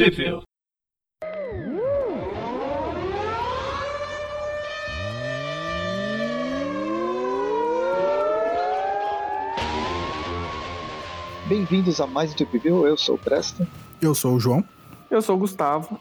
Tweepville. Bem-vindos a mais um Tweepville, eu sou o Preston. Eu sou o João. Eu sou o Gustavo.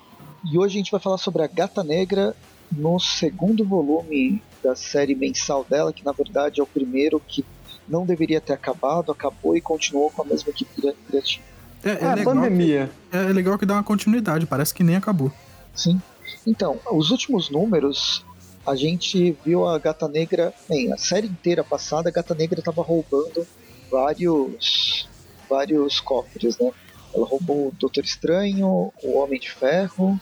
E hoje a gente vai falar sobre a Gata Negra no segundo volume da série mensal dela, que na verdade é o primeiro que não deveria ter acabado, acabou e continuou com a mesma equipe cri- criativa. É, É, a pandemia. Que, é legal que dá uma continuidade, parece que nem acabou. Sim. Então, os últimos números, a gente viu a Gata Negra, bem, a série inteira passada, a Gata Negra estava roubando vários vários cofres, né? Ela roubou o Doutor Estranho, o Homem de Ferro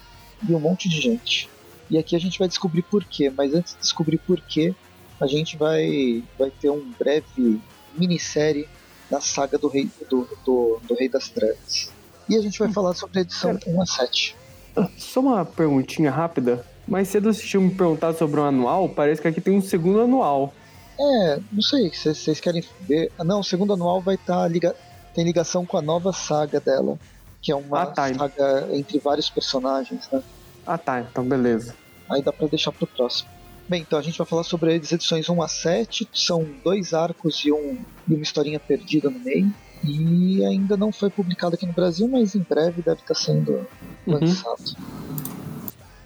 e um monte de gente. E aqui a gente vai descobrir por quê, mas antes de descobrir por quê, a gente vai, vai ter um breve minissérie da saga do Rei, do, do, do Rei das Trevas. E a gente vai falar sobre a edição 1 a 7. Só uma perguntinha rápida. Mais cedo vocês tinham me perguntado sobre um anual, parece que aqui tem um segundo anual. É, não sei, se vocês querem ver. Ah, Não, o segundo anual vai estar liga... tem ligação com a nova saga dela, que é uma Ah, tá. saga entre vários personagens, né? Ah tá, então beleza. Aí dá pra deixar pro próximo. Bem, então a gente vai falar sobre as edições 1 a 7, são dois arcos e, um, e uma historinha perdida no meio. E ainda não foi publicado aqui no Brasil, mas em breve deve estar sendo Uhum. lançado.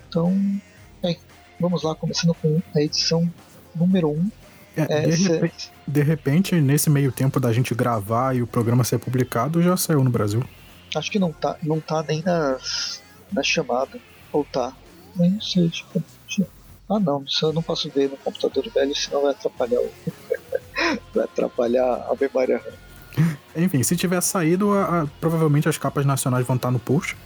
Então, bem, vamos lá, começando com a edição número 1. É, É, de, cê- repente, de repente, nesse meio tempo da gente gravar e o programa ser publicado, já saiu no Brasil. Acho que não tá, não tá nem nas, na chamada. Ou tá? Nem sei, tipo. Ah não, isso eu não posso ver no computador velho, senão vai atrapalhar o. vai atrapalhar a memória RAM. Enfim, se tiver saído, a- a- provavelmente as capas nacionais vão estar no post.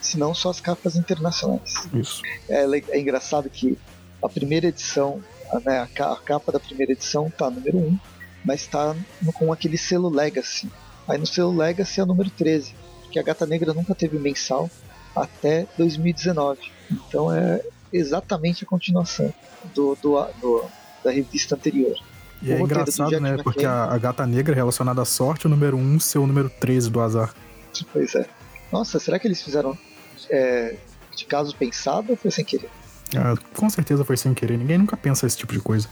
Senão só as capas internacionais. Isso. É, é engraçado que a primeira edição, a, né, a, ca- a capa da primeira edição tá número 1, mas tá no- com aquele selo Legacy. Aí no selo Legacy é o número 13, porque a Gata Negra nunca teve mensal até 2019. Então é exatamente a continuação do, do- do- da revista anterior. E O é engraçado, né? McKay. Porque a, a gata negra relacionada à sorte, o número 1 ser o número 13 do azar. Pois é. Nossa, será que eles fizeram é, de caso pensado ou foi sem querer? Ah, com certeza foi sem querer, ninguém nunca pensa esse tipo de coisa.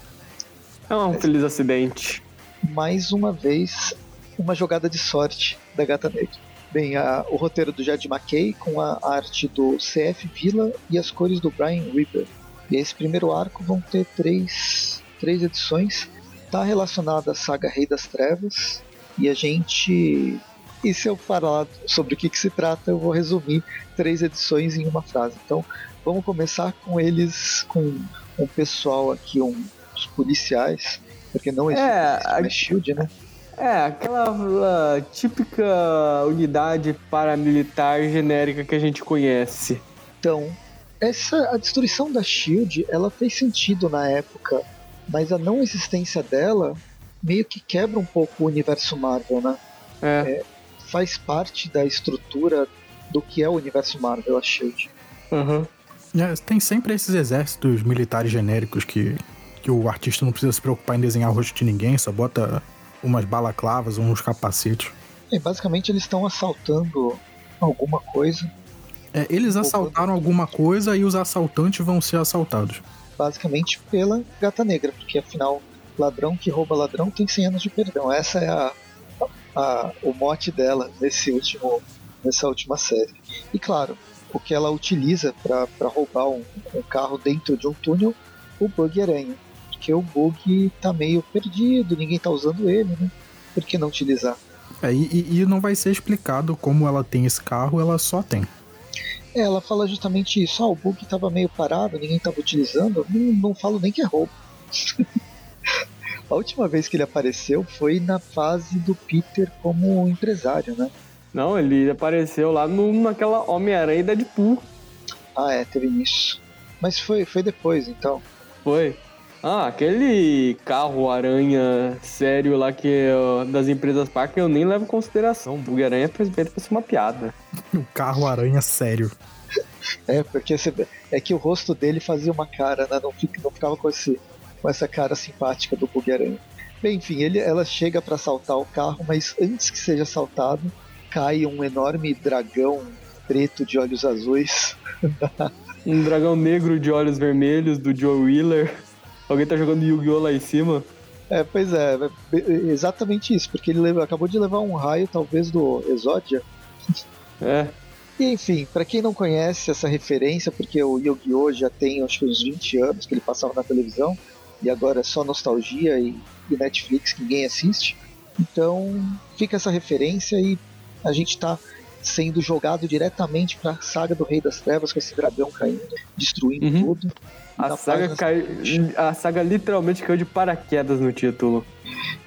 É um feliz acidente. mais uma vez uma jogada de sorte da Gata Negra. Bem, a- o roteiro do Jed McKay com a arte do CF Villa e as cores do Brian Reaper. E esse primeiro arco vão ter três, três edições. Está relacionado à saga Rei das Trevas. E a gente. E se eu falar sobre o que, que se trata, eu vou resumir três edições em uma frase. Então, vamos começar com eles, com um pessoal aqui, um, os policiais, porque não existe É, é, Shield, né? É, aquela uh, típica unidade paramilitar genérica que a gente conhece. Então, essa a destruição da Shield, ela fez sentido na época, mas a não existência dela meio que quebra um pouco o universo Marvel, né? É. Faz parte da estrutura do que é o universo Marvel, a Shield. Uhum. É, tem sempre esses exércitos militares genéricos que, que o artista não precisa se preocupar em desenhar o rosto de ninguém, só bota umas balaclavas, uns capacetes. E basicamente eles estão assaltando alguma coisa, É, eles assaltaram alguma coisa e os assaltantes vão ser assaltados. basicamente pela Gata Negra, porque afinal, ladrão que rouba ladrão tem 100 anos de perdão. Essa é a, a- o mote dela nesse último, nessa última série. E claro, o que ela utiliza para roubar um, um carro dentro de um túnel, o Bug Aranha. Porque o Bug tá meio perdido, ninguém tá usando ele, né? Por que não utilizar? É, e, e- não vai ser explicado como ela tem esse carro, ela só tem. É, ela fala justamente isso. Ah, o Bug tava meio parado, ninguém tava utilizando. Não, não falo nem que é roubo. A última vez que ele apareceu foi na fase do Peter como empresário, né? Não, ele apareceu lá no, naquela Homem-Aranha e Deadpool. Ah, é, teve isso. Mas foi, foi depois, então. Foi. Ah, aquele carro aranha sério lá que ó, das empresas Parker eu nem levo em consideração. O Bug Aranha é feito pra ser uma piada. O carro aranha sério. É, porque você, é que o rosto dele fazia uma cara, né? Não, fica, não ficava com, esse, com essa cara simpática do Bug-Aranha. Bem, enfim, ele, ela chega para assaltar o carro, mas antes que seja assaltado, cai um enorme dragão preto de olhos azuis. Um dragão negro de olhos vermelhos do Joe Wheeler. Alguém tá jogando Yu-Gi-Oh! lá em cima? É, pois é, é exatamente isso, porque ele acabou de levar um raio, talvez, do Exodia. É. E enfim, pra quem não conhece essa referência, porque o Yu-Gi-Oh! já tem acho que uns 20 anos que ele passava na televisão, e agora é só nostalgia e, e Netflix que ninguém assiste. Então fica essa referência e a gente tá sendo jogado diretamente pra saga do Rei das Trevas com esse dragão caindo, destruindo Uhum. tudo. A saga, página cai... a saga literalmente caiu de paraquedas no título.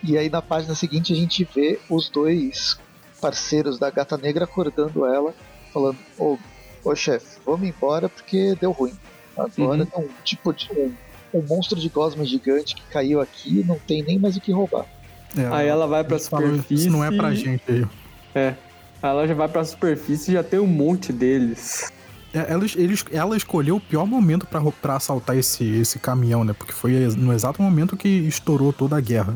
E aí na página seguinte a gente vê os dois parceiros da Gata Negra acordando ela, falando: Ô, ô chefe, vamos embora porque deu ruim. Agora Uhum. um tipo de um, um monstro de gosma gigante que caiu aqui não tem nem mais o que roubar. É, Aí ela vai pra superfície. Isso não é pra gente aí. É. Ela já vai pra superfície e já tem um monte deles. É, Ela, eles- ela escolheu o pior momento pra assaltar esse, esse caminhão, né? Porque foi no exato momento que estourou toda a guerra.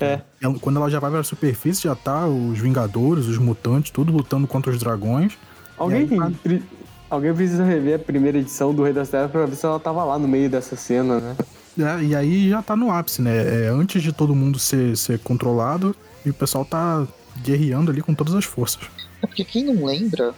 É. Ela- quando ela já vai pra superfície, já tá os Vingadores, os mutantes, tudo lutando contra os dragões. Alguém, aí, pre- Alguém precisa rever a primeira edição do Rei das Trevas pra ver se ela tava lá no meio dessa cena, né? É, e aí já tá no ápice, né? É, antes de todo mundo ser, ser controlado, e o pessoal tá guerreando ali com todas as forças. É porque quem não lembra,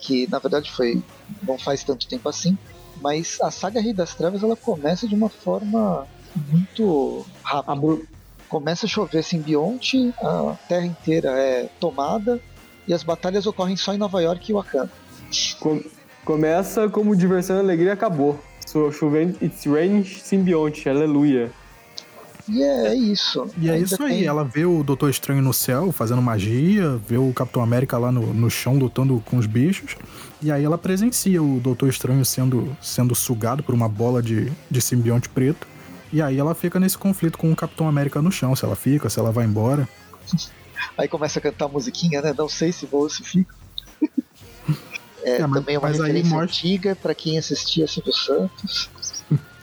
que na verdade foi. não faz tanto tempo assim, mas a saga Rei das Trevas ela começa de uma forma muito rápida. Abru- Começa a chover simbionte, a terra inteira é tomada e as batalhas ocorrem só em Nova York e Wakanda. com- Começa como diversão e alegria acabou. So, chovendo, it's rain simbionte, aleluia. E é isso. E é isso aí, tem- ela vê o Doutor Estranho no céu fazendo magia, vê o Capitão América lá no, no chão lutando com os bichos, e aí ela presencia o Doutor Estranho sendo, sendo sugado por uma bola de, de simbionte preto, e aí ela fica nesse conflito com o Capitão América no chão, se ela fica, se ela vai embora. Aí começa a cantar a musiquinha, né? Não sei se vou ou se fico. É, É, mas- também é uma aí referência mostra- antiga pra quem assistia Silvio Santos.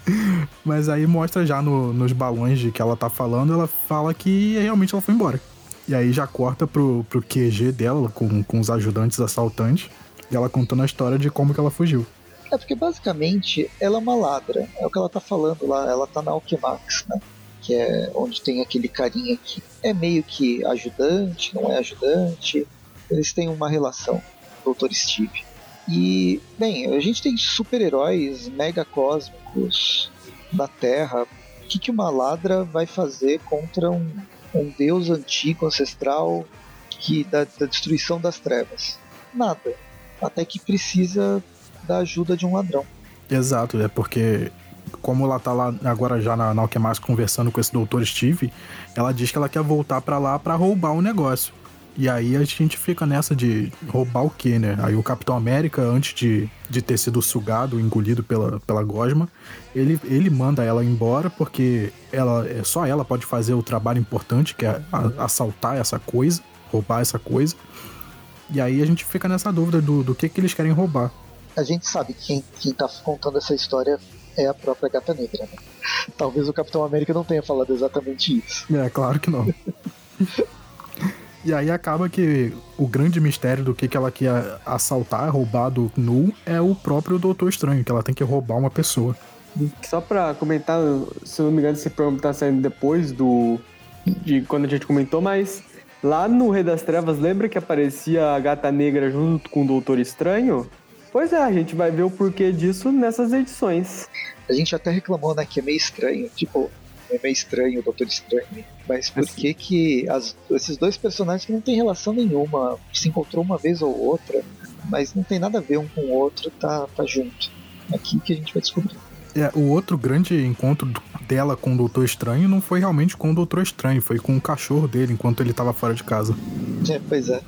Mas aí mostra já no- nos balões de que ela tá falando, ela fala que realmente ela foi embora. E aí já corta pro, pro QG dela, com, com os ajudantes assaltantes, e ela contando a história de como que ela fugiu. É porque basicamente ela é uma ladra. É o que ela tá falando lá. Ela tá na Alquimax, né? Que é onde tem aquele carinha que é meio que ajudante, não é ajudante. Eles têm uma relação, Dr. Steve. E, bem, a gente tem super-heróis mega cósmicos na Terra. O que, que uma ladra vai fazer contra um, um deus antigo, ancestral, que da, da destruição das trevas? Nada. Até que precisa da ajuda de um ladrão. Exato, é porque como ela tá lá agora já na, na conversando com esse doutor Steve, ela diz que ela quer voltar pra lá pra roubar o negócio. E aí a gente fica nessa de roubar o quê, né? Aí o Capitão América, antes de, de ter sido sugado, engolido pela, pela gosma, ele, ele manda ela embora porque ela é só ela pode fazer o trabalho importante, que é assaltar essa coisa, roubar essa coisa. E aí a gente fica nessa dúvida do, do que, que eles querem roubar. A gente sabe que quem, quem tá contando essa história é a própria Gata Negra, né? Talvez o Capitão América não tenha falado exatamente isso. É, claro que não. e aí acaba que o grande mistério do que, que ela quer assaltar, roubar do Nu, é o próprio Doutor Estranho, que ela tem que roubar uma pessoa. Só pra comentar, se eu não me engano, esse programa tá saindo depois do. de quando a gente comentou, mas lá no Rei das Trevas, lembra que aparecia a gata negra junto com o Doutor Estranho? Pois é, a gente vai ver o porquê disso nessas edições. A gente até reclamou, né, que é meio estranho, tipo, é meio estranho o Doutor Estranho. Mas por que que as- esses dois personagens que não tem relação nenhuma, se encontrou uma vez ou outra, mas não tem nada a ver um com o outro, tá, tá junto. Aqui que a gente vai descobrir. É, o outro grande encontro dela com o Doutor Estranho não foi realmente com o Doutor Estranho, foi com o cachorro dele enquanto ele tava fora de casa. É, pois é.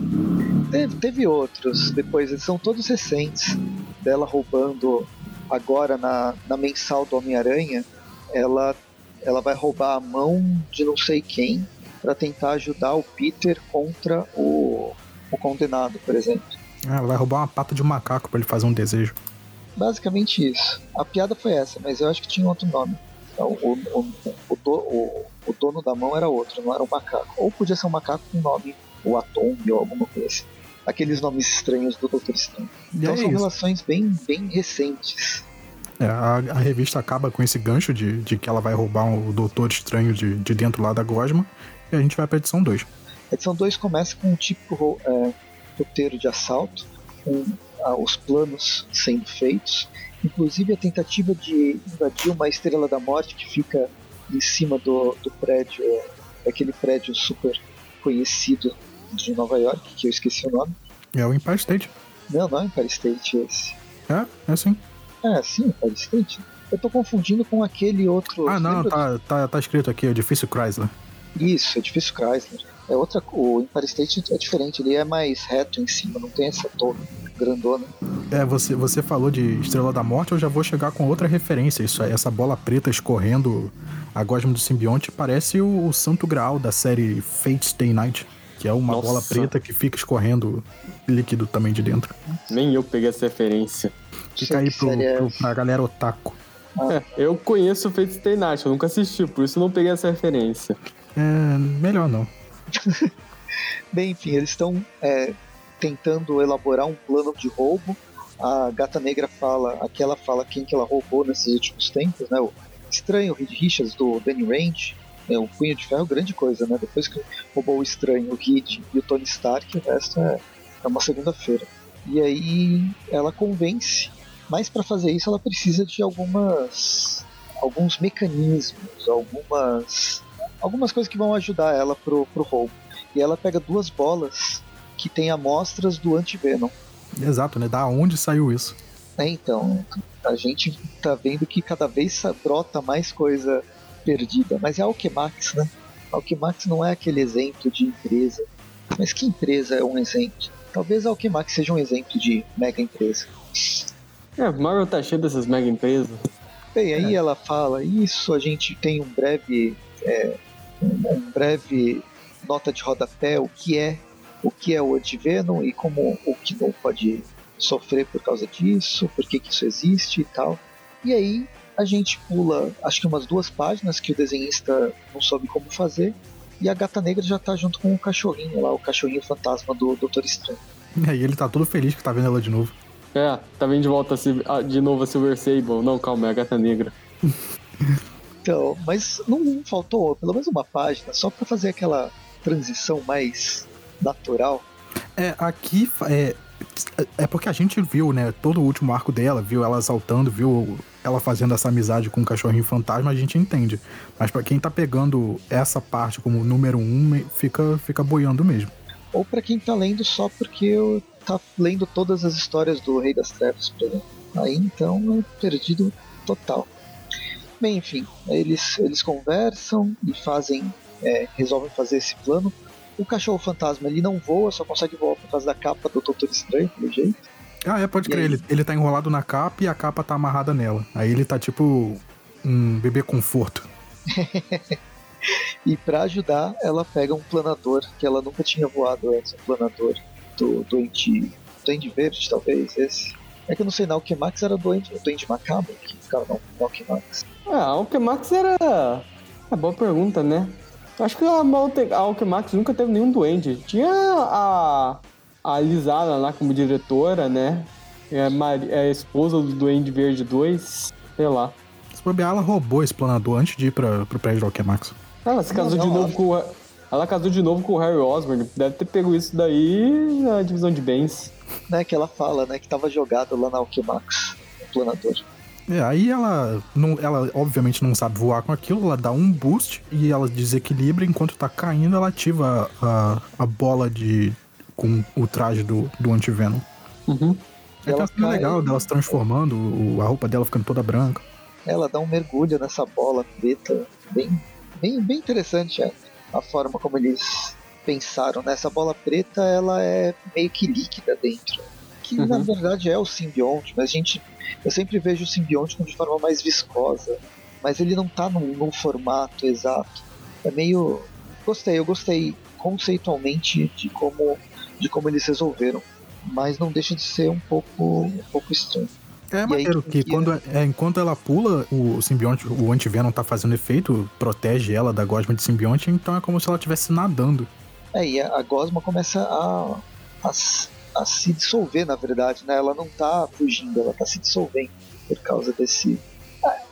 Teve, teve outros depois, eles são todos recentes. Dela roubando agora na, na mensal do Homem-Aranha, ela, ela vai roubar a mão de não sei quem para tentar ajudar o Peter contra o, o condenado, por exemplo. Ah, Ela vai roubar uma pata de macaco pra ele fazer um desejo. Basicamente isso. A piada foi essa, mas eu acho que tinha outro nome. Então, o, o, o, do- o- o dono da mão era outro, não era um macaco. Ou podia ser um macaco com nome, o Atom ou alguma coisa assim. aqueles nomes estranhos do Doutor Estranho. Então é são isso. relações bem, bem recentes. É, a, a revista acaba com esse gancho de, de que ela vai roubar o Doutor Estranho de, de dentro lá da Gosma. E a gente vai pra edição 2. A edição 2 começa com um típico é, roteiro de assalto, com ah, os planos sendo feitos, inclusive a tentativa de invadir uma estrela da morte que fica em cima do, do prédio, é, daquele prédio super conhecido de Nova York, que eu esqueci o nome. É o Empire State. Não, não é Empire State esse. É, é assim. É, sim, Empire State. Eu tô confundindo com aquele outro. Ah, não, tá, tá, tá escrito aqui, Edifício Chrysler. Isso, edifício Chrysler. É outra, o Empire State é diferente, ele é mais reto em cima, não tem essa torre grandona. É, você, você falou de Estrela da Morte, eu já vou chegar com outra referência. Isso aí, essa bola preta escorrendo a gosma do simbionte parece o, o santo graal da série Fate Stay Night, que é uma Nossa. bola preta que fica escorrendo líquido também de dentro. Nem eu peguei essa referência. Fica aí Que pro, é pro, pra galera otaku. É, eu conheço o Fate Stay Night, eu nunca assisti, por isso eu não peguei essa referência. É, melhor não. Bem, enfim, eles estão é, tentando elaborar um plano de roubo. A Gata Negra fala, aqui ela fala quem que ela roubou nesses últimos tempos, né? O estranho Reed Richards do Danny Rand, é, o Punho de Ferro, grande coisa, né? Depois que roubou o estranho, o Reed e o Tony Stark, o resto é, é uma segunda-feira. E aí ela convence, mas para fazer isso ela precisa de algumas alguns mecanismos, algumas algumas coisas que vão ajudar ela pro, pro roubo. E ela pega duas bolas que tem amostras do antivenom. Exato, né? Da onde saiu isso? É, então, a gente tá vendo que cada vez brota mais coisa perdida. Mas é a Alquemax, né? A Alquemax não é aquele exemplo de empresa. Mas que empresa é um exemplo? Talvez a Alquemax seja um exemplo de mega empresa. É, Marvel tá cheio dessas mega empresas. Bem, aí ela fala, isso a gente tem um breve, é, um um breve nota de rodapé, o que é, o que é o antivenom e como o que não pode sofrer por causa disso, por que, que isso existe e tal. E aí a gente pula, acho que umas duas páginas que o desenhista não soube como fazer, e a gata negra já tá junto com o cachorrinho lá, o cachorrinho fantasma do Doutor Estranho. E aí ele tá todo feliz que tá vendo ela de novo. É, tá vindo de volta a de novo a Silver Sable. Não, calma, é a Gata Negra. Então, mas não, faltou pelo menos uma página só pra fazer aquela transição mais natural. É, aqui é, é porque a gente viu, né, todo o último arco dela, viu ela saltando, viu ela fazendo essa amizade com o cachorrinho fantasma, a gente entende. Mas pra quem tá pegando essa parte como número um, fica, fica boiando mesmo. Ou pra quem tá lendo só porque eu tá lendo todas as histórias do Rei das Trevas, por exemplo. Aí então é perdido total. Bem, enfim, eles, eles conversam e fazem, é, resolvem fazer esse plano. O cachorro fantasma ele não voa, só consegue voar por causa da capa do Doutor Estranho, pelo jeito. Ah, é, pode E crer, aí? ele, ele tá enrolado na capa e a capa tá amarrada nela. Aí ele tá tipo um bebê conforto. E pra ajudar, ela pega um planador que ela nunca tinha voado antes, um planador do Duende, Duende Verde, talvez, esse. É que eu não sei, na Alquemax era Duende, Duende Macabro que ficava na na Alquemax. Ah, a Alchemax era. É boa pergunta, né? Acho que a, Malte- a nunca teve nenhum duende. Tinha a. A Lisana lá como diretora, né? É a, Mari- é a esposa do Duende Verde 2. Sei lá. Se bobear, ela roubou esse planador antes de ir pra, pro prédio do Alquemax. Ela se Não, casou não, de novo ela- com o. Ela casou de novo com o Harry Osborn. Deve ter pego isso daí na divisão de bens. Né, que ela fala, né, que tava jogado lá na Alquemax, o planador. É, aí ela, não, ela obviamente não sabe voar com aquilo, ela dá um boost e ela desequilibra, enquanto tá caindo, ela ativa a, a bola de com o traje do, do antivenom. Uhum. É Ela uma cena cai- legal dela se transformando, o- a roupa dela ficando toda branca. Ela dá um mergulho nessa bola preta, bem, bem, bem interessante a, a forma como eles pensaram. Né? Essa bola preta, ela é meio que líquida dentro. Que na Uhum. verdade é o simbionte, mas a gente, eu sempre vejo o simbionte de forma mais viscosa. Mas ele não tá num, num formato exato. É meio. Gostei, eu gostei conceitualmente de como, de como eles resolveram. Mas não deixa de ser um pouco, um pouco estranho. É maneiro que que- quando, é, enquanto ela pula, o simbionte, o antivenom tá fazendo efeito, protege ela da gosma de simbionte, então é como se ela estivesse nadando. É, e a, a Gosma começa a, a a se dissolver, na verdade, né? Ela não tá fugindo, ela tá se dissolvendo por causa desse.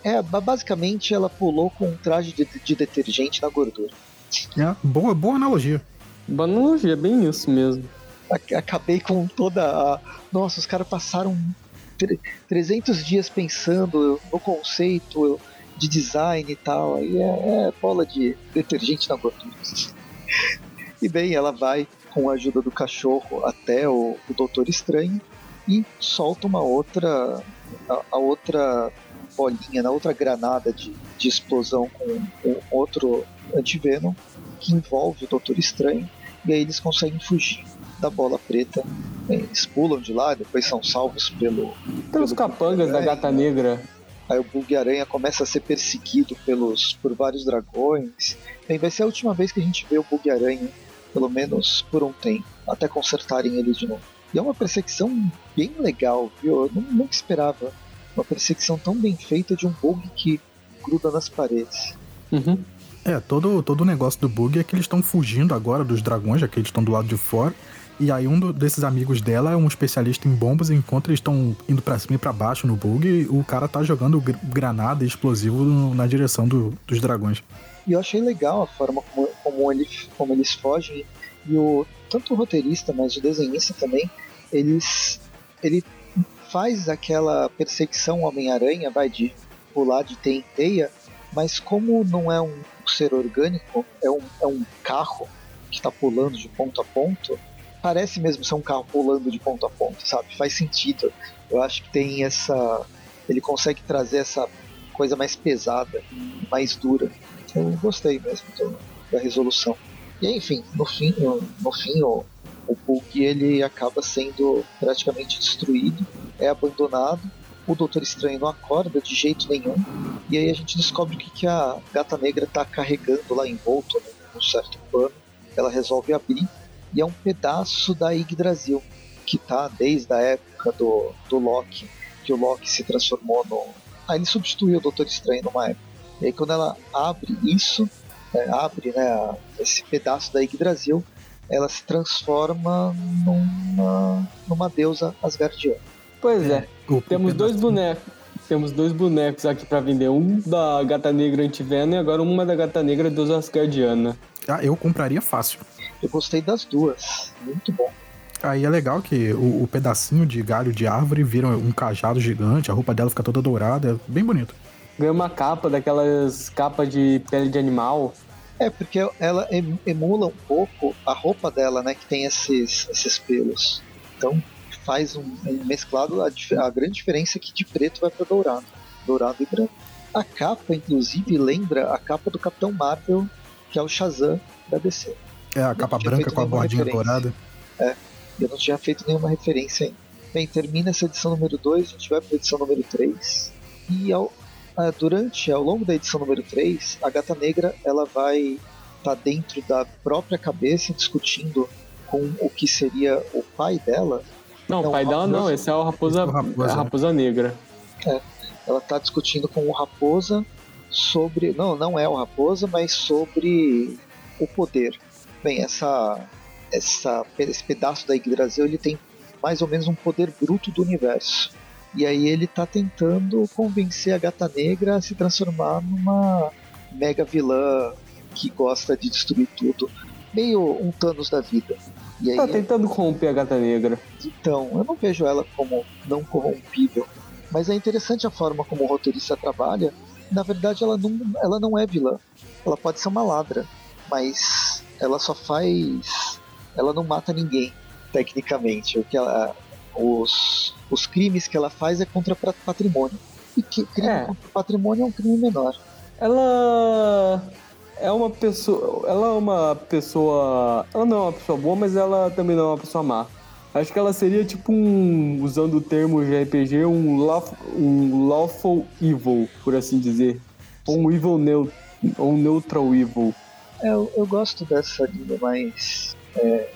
É, basicamente ela pulou com um traje de, de detergente na gordura. É, boa, boa analogia. Boa analogia, bem isso mesmo. Acabei com toda a. Nossa, os caras passaram 300 dias pensando no conceito de design e tal. Aí é, é bola de detergente na gordura. E bem, ela vai com a ajuda do cachorro até o, o Doutor Estranho e solta uma outra a, a outra bolinha, na outra granada de, de explosão com, com outro antivenom que envolve o Doutor Estranho e aí eles conseguem fugir da bola preta. Eles pulam de lá, depois são salvos pelo. Pelos capangas da gata negra. Aí o Bug Aranha começa a ser perseguido pelos, por vários dragões. Bem, vai ser a última vez que a gente vê o Bug Aranha pelo menos por um tempo, até consertarem ele de novo. E é uma perseguição bem legal, viu? Eu nunca esperava uma perseguição tão bem feita de um bug que gruda nas paredes. Uhum. É, todo, todo o negócio do bug é que eles estão fugindo agora dos dragões, já que eles estão do lado de fora. E aí um do, desses amigos dela é um especialista em bombas, e enquanto eles estão indo para cima e pra baixo no bug, o cara tá jogando granada e explosivo na direção do, dos dragões. E eu achei legal a forma como, como, ele, como eles fogem. E o, tanto o roteirista, mas o desenhista também, eles, ele faz aquela perseguição Homem-Aranha, vai de pular de teia em teia, mas como não é um ser orgânico, é um, é um carro que está pulando de ponto a ponto, parece mesmo ser um carro pulando de ponto a ponto, sabe? Faz sentido. Eu acho que tem essa. Ele consegue trazer essa coisa mais pesada, mais dura eu gostei mesmo do, da resolução. E enfim, no fim, no, fim o, o Hulk ele acaba sendo praticamente destruído, é abandonado. O Doutor Estranho não acorda de jeito nenhum. E aí a gente descobre o que, que a Gata Negra está carregando lá envolto né, num certo pano. Ela resolve abrir e é um pedaço da Yggdrasil que tá desde a época do, do Loki, que o Loki se transformou no. Ah, ele substituiu o Doutor Estranho numa época. E aí quando ela abre isso, é, abre né, esse pedaço da Yggdrasil, ela se transforma numa, numa deusa asgardiana. Pois é, é. temos dois bonecos. Temos dois bonecos aqui para vender. Um da gata negra antivena e agora uma da gata negra deusa asgardiana. Ah, eu compraria fácil. Eu gostei das duas. Muito bom. Aí é legal que o, o, pedacinho de galho de árvore vira um cajado gigante, a roupa dela fica toda dourada, é bem bonito ganha uma capa daquelas capas de pele de animal. É, porque ela emula um pouco a roupa dela, né? Que tem esses, esses pelos. Então faz um, um mesclado. A, a, grande diferença é que de preto vai para dourado. Dourado e branco. A capa, inclusive, lembra a capa do Capitão Marvel, que é o Shazam da DC. É, a capa branca com a bordinha referência. dourada. É, eu não tinha feito nenhuma referência ainda. Bem, termina essa edição número 2, a gente vai para edição número 3. E ao, ah, durante, ao longo da edição número 3, a Gata Negra ela vai estar tá dentro da própria cabeça discutindo com o que seria o pai dela. Não, o pai dela não, esse é o Raposa, é o raposa. A raposa Negra. É, ela está discutindo com o Raposa sobre. Não, não é o Raposa, mas sobre o poder. Bem, essa, essa, esse pedaço da Yggdrasil ele tem mais ou menos um poder bruto do universo. E aí ele tá tentando convencer a Gata Negra a se transformar numa mega vilã que gosta de destruir tudo. Meio um Thanos da vida. E aí, tá tentando corromper a Gata Negra. Então, eu não vejo ela como não corrompível. Mas é interessante a forma como o roteirista trabalha. Na verdade, ela não, ela não é vilã. Ela pode ser uma ladra, mas ela só faz. Ela não mata ninguém, tecnicamente. O que ela, os, os crimes que ela faz é contra patrimônio. E que crime é. contra patrimônio é um crime menor. Ela é uma pessoa. Ela é uma pessoa. Ela não é uma pessoa boa, mas ela também não é uma pessoa má. Acho que ela seria tipo um. Usando o termo de RPG, um, lawful, um lawful evil, por assim dizer. Ou um evil neutral. Ou um neutral evil. É, eu, eu gosto dessa linha mais. É,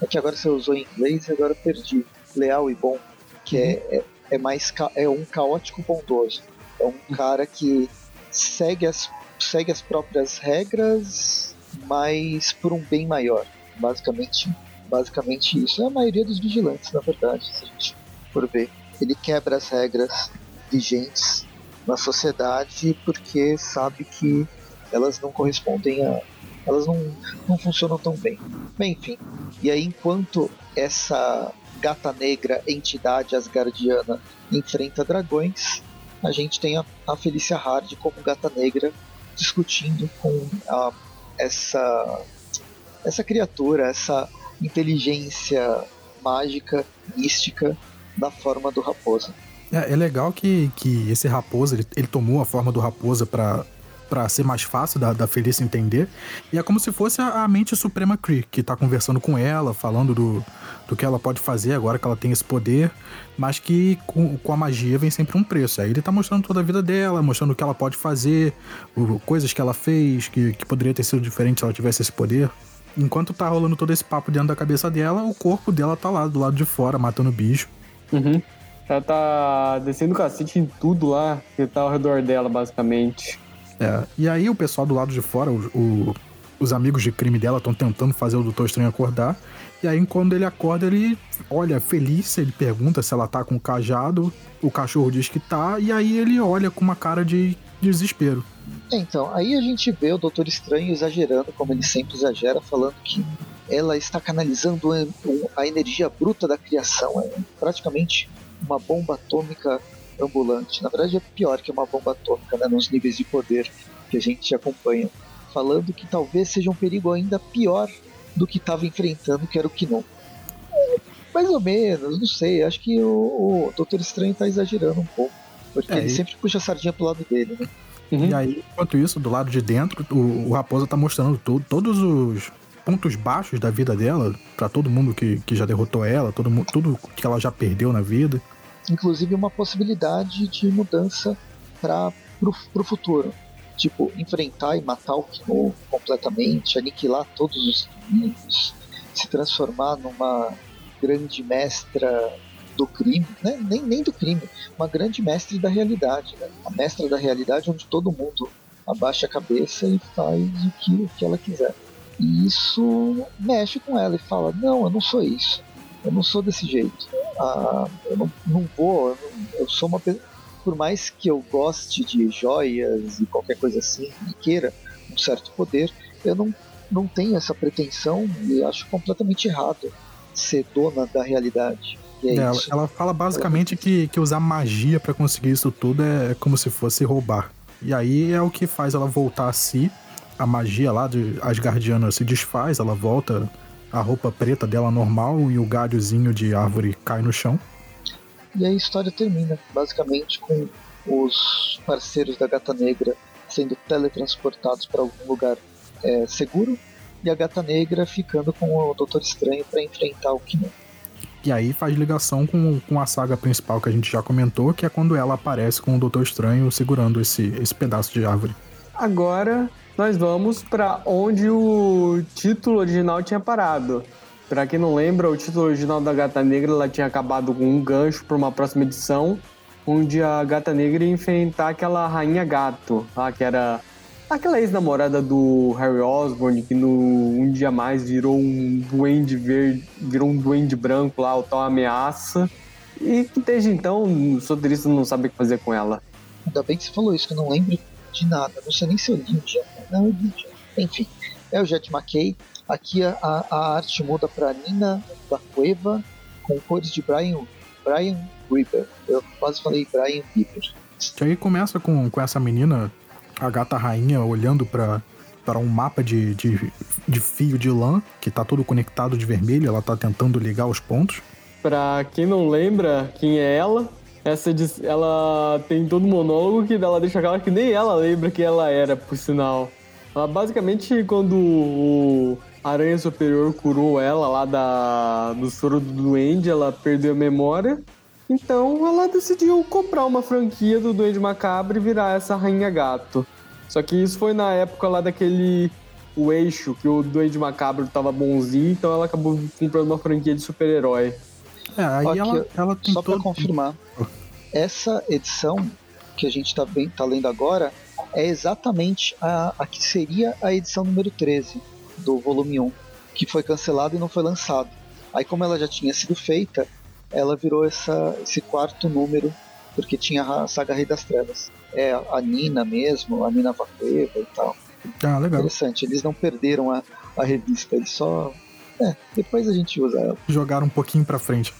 é que agora você usou em inglês e agora perdi leal e bom, que é, uhum. é, é, mais é um caótico bondoso. É um uhum. cara que segue as, segue as próprias regras, mas por um bem maior. Basicamente, Basicamente isso. É a maioria dos vigilantes, na verdade, se a gente for ver. Ele quebra as regras vigentes na sociedade porque sabe que elas não correspondem a. Elas não, não funcionam tão bem. Bem, enfim. E aí, enquanto essa gata negra, entidade asgardiana, enfrenta dragões, a gente tem a, a Felicia Hard como gata negra discutindo com a, essa, essa criatura, essa inteligência mágica, mística, da forma do raposa. É, é legal que, que esse raposa, ele, ele tomou a forma do raposa para para ser mais fácil da, da Felícia entender. E é como se fosse a, a mente suprema Kree, que tá conversando com ela, falando do, do que ela pode fazer agora que ela tem esse poder, mas que com, com a magia vem sempre um preço. Aí ele tá mostrando toda a vida dela, mostrando o que ela pode fazer, o, coisas que ela fez, que, que poderia ter sido diferente se ela tivesse esse poder. Enquanto tá rolando todo esse papo dentro da cabeça dela, o corpo dela tá lá do lado de fora, matando bicho. Uhum. Ela tá descendo cacete em tudo lá que tá ao redor dela, basicamente. É, e aí o pessoal do lado de fora, o, o, os amigos de crime dela estão tentando fazer o Doutor Estranho acordar. E aí, quando ele acorda, ele olha feliz, ele pergunta se ela tá com o cajado, o cachorro diz que tá, e aí ele olha com uma cara de desespero. Então, aí a gente vê o Doutor Estranho exagerando, como ele sempre exagera, falando que ela está canalizando a energia bruta da criação. É praticamente uma bomba atômica ambulante. Na verdade, é pior que uma bomba atômica, né, nos níveis de poder que a gente acompanha. Falando que talvez seja um perigo ainda pior do que estava enfrentando, que era o Kino. mais ou menos, não sei. Acho que o, o Doutor Estranho está exagerando um pouco. Porque é, ele e... sempre puxa a sardinha pro lado dele, né? Uhum. E aí, enquanto isso, do lado de dentro, o, o Raposa tá mostrando todos os pontos baixos da vida dela para todo mundo que, que já derrotou ela, todo mundo, tudo que ela já perdeu na vida. Inclusive uma possibilidade de mudança para pro futuro. Tipo, enfrentar e matar o Kino completamente, aniquilar todos os inimigos, se transformar numa grande mestra do crime, né? nem, nem do crime, uma grande mestre da realidade, né? a mestra da realidade onde todo mundo abaixa a cabeça e faz o que, o que ela quiser. E isso mexe com ela e fala: Não, eu não sou isso. Eu não sou desse jeito. Ah, eu não, não vou. Eu, não, eu sou uma pessoa. Por mais que eu goste de joias e qualquer coisa assim, e queira um certo poder, eu não, não tenho essa pretensão e acho completamente errado ser dona da realidade. É ela, ela, fala basicamente ela... que, que usar magia para conseguir isso tudo é como se fosse roubar. E aí é o que faz ela voltar a si a magia lá de Asgardiana se desfaz, ela volta a roupa preta dela normal e o galhozinho de árvore cai no chão. E a história termina, basicamente, com os parceiros da Gata Negra sendo teletransportados para algum lugar é, seguro e a Gata Negra ficando com o Doutor Estranho para enfrentar o Kino. E aí faz ligação com, com a saga principal que a gente já comentou, que é quando ela aparece com o Doutor Estranho segurando esse, esse pedaço de árvore. Agora nós vamos para onde o título original tinha parado. Para quem não lembra, o título original da Gata Negra ela tinha acabado com um gancho para uma próxima edição, onde a Gata Negra ia enfrentar aquela Rainha Gato, lá, que era aquela ex-namorada do Harry Osborn, que no um dia mais virou um duende verde, virou um duende branco lá, o tal ameaça. E que desde então os roteiristas não sabem o que fazer com ela. Ainda bem que você falou isso, que eu não lembro de nada. Sei nem se eu li um dia. Não, Enfim, é o Jet McKay. Aqui a, a arte muda para Nina da Cueva com cores de Brian, Brian Weaver. Eu quase falei Brian Weaver. Que aí começa com, com essa menina, a gata rainha, olhando para para um mapa de, de, de, fio de lã que tá todo conectado de vermelho, ela tá tentando ligar os pontos. Pra quem não lembra quem é ela, essa ela tem todo um monólogo que ela deixa claro que nem ela lembra quem ela era, por sinal. Ela basicamente, quando o Aranha Superior curou ela lá da, do soro do Duende, ela perdeu a memória. Então ela decidiu comprar uma franquia do Duende Macabro e virar essa Rainha Gato. Só que isso foi na época lá daquele o eixo, que o Duende Macabro tava bonzinho, então ela acabou comprando uma franquia de super-herói. É, aí ela, ela tem Só pra confirmar, essa edição que a gente está tá lendo agora é exatamente a, a que seria a edição número 13 do volume 1, que foi cancelado e não foi lançado. Aí, como ela já tinha sido feita, ela virou essa, esse quarto número, porque tinha a saga Rei das Trevas. É a Nina mesmo, a Nina Vacueva e tal. Ah, legal. Interessante, eles não perderam a, a revista, eles só. É, depois a gente usa ela. Jogaram um pouquinho pra frente.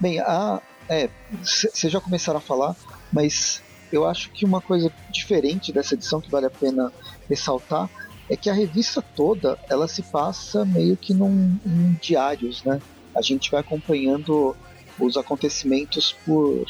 Bem, a. É, vocês já começaram a falar, mas eu acho que uma coisa diferente dessa edição que vale a pena ressaltar é que a revista toda ela se passa meio que num, em diários, né? A gente vai acompanhando os acontecimentos por,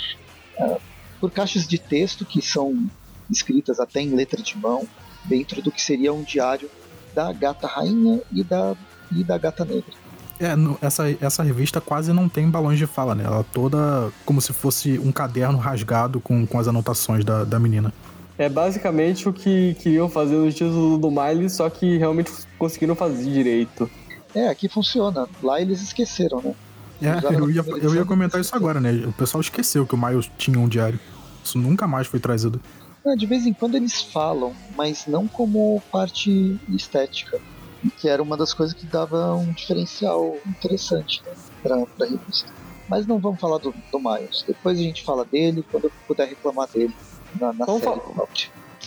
uh, por caixas de texto que são escritas até em letra de mão dentro do que seria um diário da Gata Rainha e da, e da Gata Negra. É, no, essa, essa revista quase não tem balões de fala, né? Ela toda como se fosse um caderno rasgado com, com as anotações da, da menina. É basicamente o que queriam fazer no título do Miley, só que realmente conseguiram fazer direito. É, aqui funciona. Lá eles esqueceram, né? É, eu ia, eu ia comentar isso agora, né? O pessoal esqueceu que o Miles tinha um diário. Isso nunca mais foi trazido. É, de vez em quando eles falam, mas não como parte estética que era uma das coisas que dava um diferencial interessante né, para a revista. Mas não vamos falar do, do Miles. Depois a gente fala dele quando eu puder reclamar dele na, na vamos série.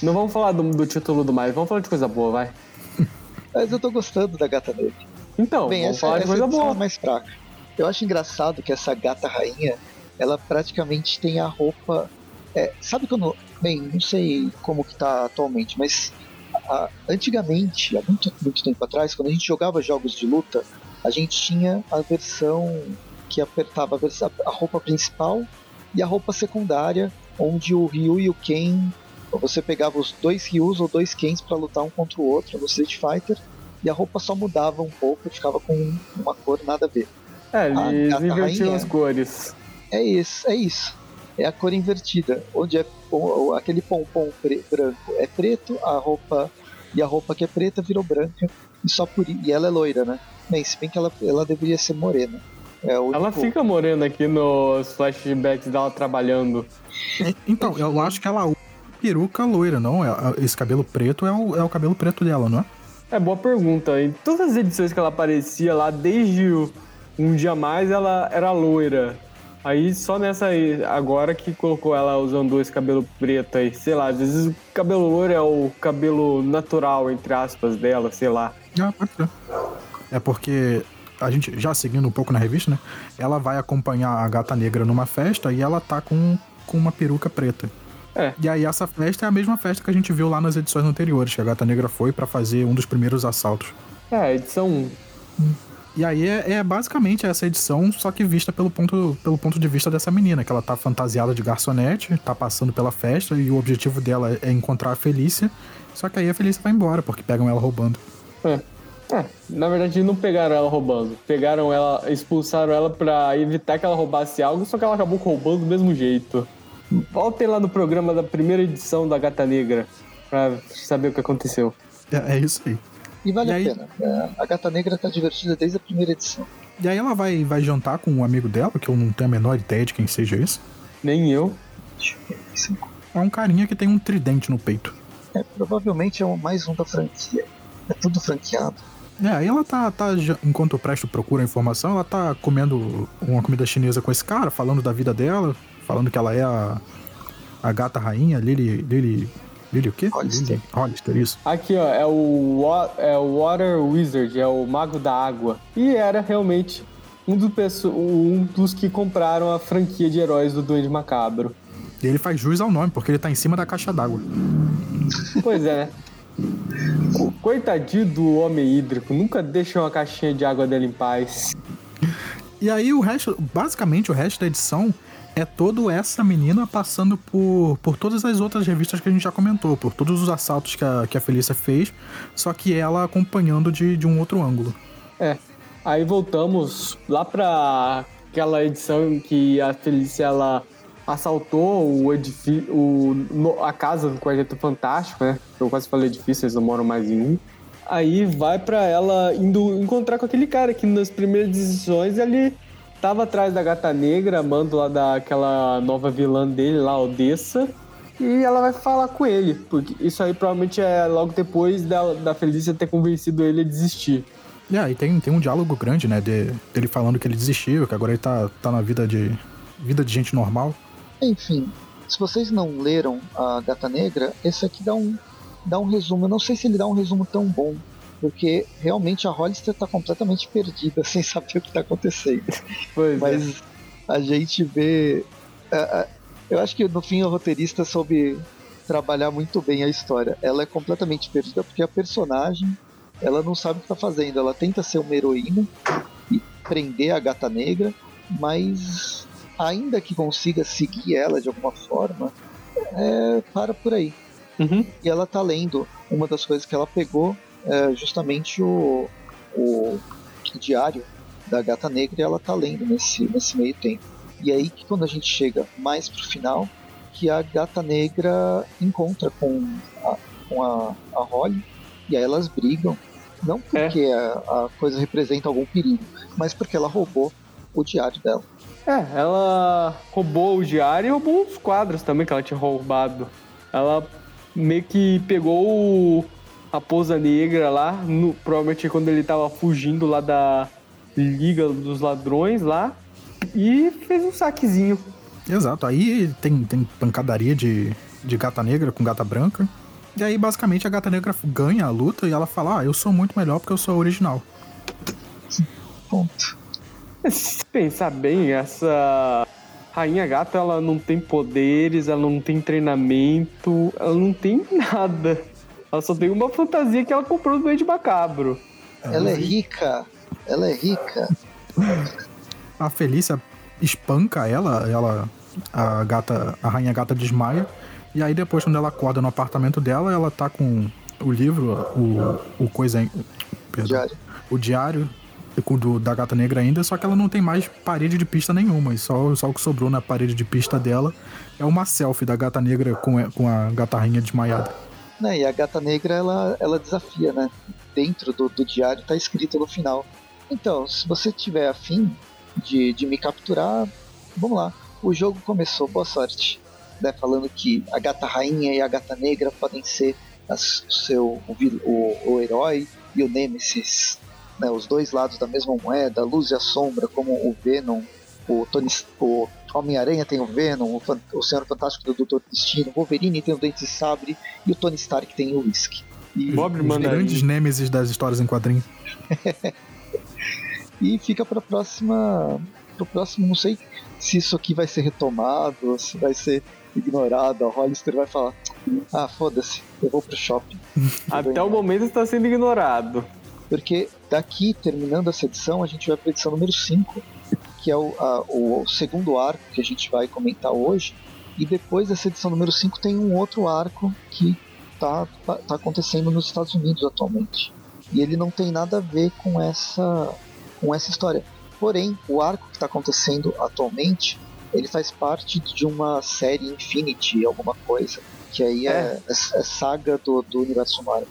Não vamos falar do, do, título do Miles, vamos falar de coisa boa, vai. Mas eu tô gostando da gata dele. Então, Bem, vamos essa, falar de coisa boa. É mais fraca. Eu acho engraçado que essa gata rainha, ela praticamente tem a roupa. É, sabe quando. Bem, não sei como que tá atualmente, mas a, antigamente, há muito, muito tempo atrás, quando a gente jogava jogos de luta, a gente tinha a versão que apertava a, versão, a roupa principal e a roupa secundária, onde o Ryu e o Ken, você pegava os dois Ryus ou dois Kens para lutar um contra o outro no Street Fighter, e a roupa só mudava um pouco, ficava com uma cor nada a ver. É, eles invertiam as cores. É isso, é isso. É a cor invertida, onde é aquele pompom branco é preto, a roupa e a roupa que é preta virou branca e só por e ela é loira, né? Bem, se bem que ela, ela deveria ser morena. É ela fica morena aqui nos flashbacks dela trabalhando. É, então, eu acho que ela usa peruca loira, não? É, esse cabelo preto é o, é o cabelo preto dela, não é? É boa pergunta. Em todas as edições que ela aparecia lá, desde um dia mais, ela era loira. Aí só nessa aí, agora que colocou ela usando esse cabelo preto aí, sei lá, às vezes o cabelo loiro é o cabelo natural, entre aspas, dela, sei lá. Ah, pode ser. É porque a gente, já seguindo um pouco na revista, né? Ela vai acompanhar a gata negra numa festa e ela tá com, com uma peruca preta. É. E aí essa festa é a mesma festa que a gente viu lá nas edições anteriores, que a gata negra foi para fazer um dos primeiros assaltos. É, edição 1. E aí é, é, basicamente essa edição, só que vista pelo ponto, pelo ponto de vista dessa menina, que ela tá fantasiada de garçonete, tá passando pela festa e o objetivo dela é encontrar a Felícia. Só que aí a Felícia vai embora, porque pegam ela roubando. É. é. Na verdade, não pegaram ela roubando. Pegaram ela, expulsaram ela para evitar que ela roubasse algo, só que ela acabou roubando do mesmo jeito. Voltem lá no programa da primeira edição da Gata Negra pra saber o que aconteceu. É, é isso aí. E vale e a aí... pena. É, a Gata Negra tá divertida desde a primeira edição. E aí ela vai, vai jantar com um amigo dela, que eu não tenho a menor ideia de quem seja esse. Nem eu. É um carinha que tem um tridente no peito. É, provavelmente é mais um da franquia. É tudo franqueado. É, aí ela tá, tá, enquanto o Presto procura a informação, ela tá comendo uma comida chinesa com esse cara, falando da vida dela, falando que ela é a, a gata rainha, Lily, Lily Lily o quê? Hollister. Hollister, isso. Aqui, ó, é o, é o Water Wizard, é o Mago da Água. E era realmente um, do um dos que compraram a franquia de heróis do Duende Macabro. E ele faz jus ao nome, porque ele tá em cima da caixa d'água. Pois é, né? Coitadinho do homem hídrico, nunca deixa uma caixinha de água dele em paz. E aí o resto, basicamente o resto da edição é toda essa menina passando por, por todas as outras revistas que a gente já comentou, por todos os assaltos que a, que a Felícia fez, só que ela acompanhando de, de um outro ângulo. É. Aí voltamos lá pra aquela edição que a Felícia ela assaltou o edifício, o, a casa do Quarteto Fantástico, né? Eu quase falei edifício, eles não moram mais em um. Aí vai para ela indo encontrar com aquele cara que nas primeiras edições ele tava atrás da gata negra, amando lá daquela nova vilã dele lá, Odessa. E ela vai falar com ele, porque isso aí provavelmente é logo depois da, da Felícia ter convencido ele a desistir. E aí tem, tem um diálogo grande, né? De, dele falando que ele desistiu, que agora ele tá, tá na vida de. vida de gente normal. Enfim, se vocês não leram a Gata Negra, esse aqui dá um, dá um resumo. Eu não sei se ele dá um resumo tão bom, porque realmente a Hollister tá completamente perdida, sem saber o que tá acontecendo. Pois é. Mas a gente vê. a- a- eu acho que no fim o roteirista soube trabalhar muito bem a história. Ela é completamente perdida porque a personagem ela não sabe o que tá fazendo. Ela tenta ser uma heroína e prender a gata negra, mas ainda que consiga seguir ela de alguma forma, é, para por aí. Uhum. E ela tá lendo. Uma das coisas que ela pegou é justamente o, o diário da Gata Negra e ela tá lendo nesse, nesse meio tempo. E aí que quando a gente chega mais pro final, que a Gata Negra encontra com a, com a, a Holly e aí elas brigam. Não porque a, a coisa representa algum perigo, mas porque ela roubou o diário dela. É, ela roubou o diário e roubou os quadros também que ela tinha roubado. Ela meio que pegou o- a pousa negra lá, no- provavelmente quando ele tava fugindo lá da Liga dos Ladrões lá, e fez um saquezinho. Exato, aí tem, tem pancadaria de, de gata negra com gata branca. E aí, basicamente, a gata negra ganha a luta e ela fala: Ah, eu sou muito melhor porque eu sou original. Ponto. Se pensar bem, essa Rainha Gata, ela não tem poderes, ela não tem treinamento, ela não tem nada. Ela só tem uma fantasia que ela comprou do Duende Macabro. Ela é rica. Ela é rica. A Felícia espanca ela, ela a gata, a rainha gata desmaia. E aí depois quando ela acorda no apartamento dela, ela tá com o livro, o, o coisa, perdão, Diário. o diário com o do, da gata negra ainda, só que ela não tem mais parede de pista nenhuma. E só, só o que sobrou na parede de pista dela é uma selfie da gata negra com, a- com a gata rainha desmaiada. Né, e a gata negra ela, ela desafia, né? Dentro do, do diário tá escrito no final. Então, se você tiver afim de, de me capturar, vamos lá. O jogo começou, boa sorte. Né, falando que a gata rainha e a gata negra podem ser as- o seu o, o, o herói e o Nemesis. Né, os dois lados da mesma moeda, a luz e a sombra, como o Venom, o Tony, o Homem-Aranha tem o Venom, o, Fan- o Senhor Fantástico do Doutor Destino, o Wolverine tem o Dente de Sabre e o Tony Stark tem o Whisky. E, Bob Os Mandarim. grandes nêmesis das histórias em quadrinho. e fica para próxima, pro próximo, não sei se isso aqui vai ser retomado, se vai ser ignorado. A Hollister vai falar: "Ah, foda-se, eu vou pro shopping". Até o momento está sendo ignorado. Porque daqui, terminando essa edição, a gente vai para a edição número 5, que é o, a- o segundo arco que a gente vai comentar hoje. E depois dessa edição número 5 tem um outro arco que tá, tá, tá acontecendo nos Estados Unidos atualmente. E ele não tem nada a ver com essa, com essa história. Porém, o arco que está acontecendo atualmente, ele faz parte de uma série Infinity, alguma coisa. Que aí é, é- é saga do, do universo Marvel.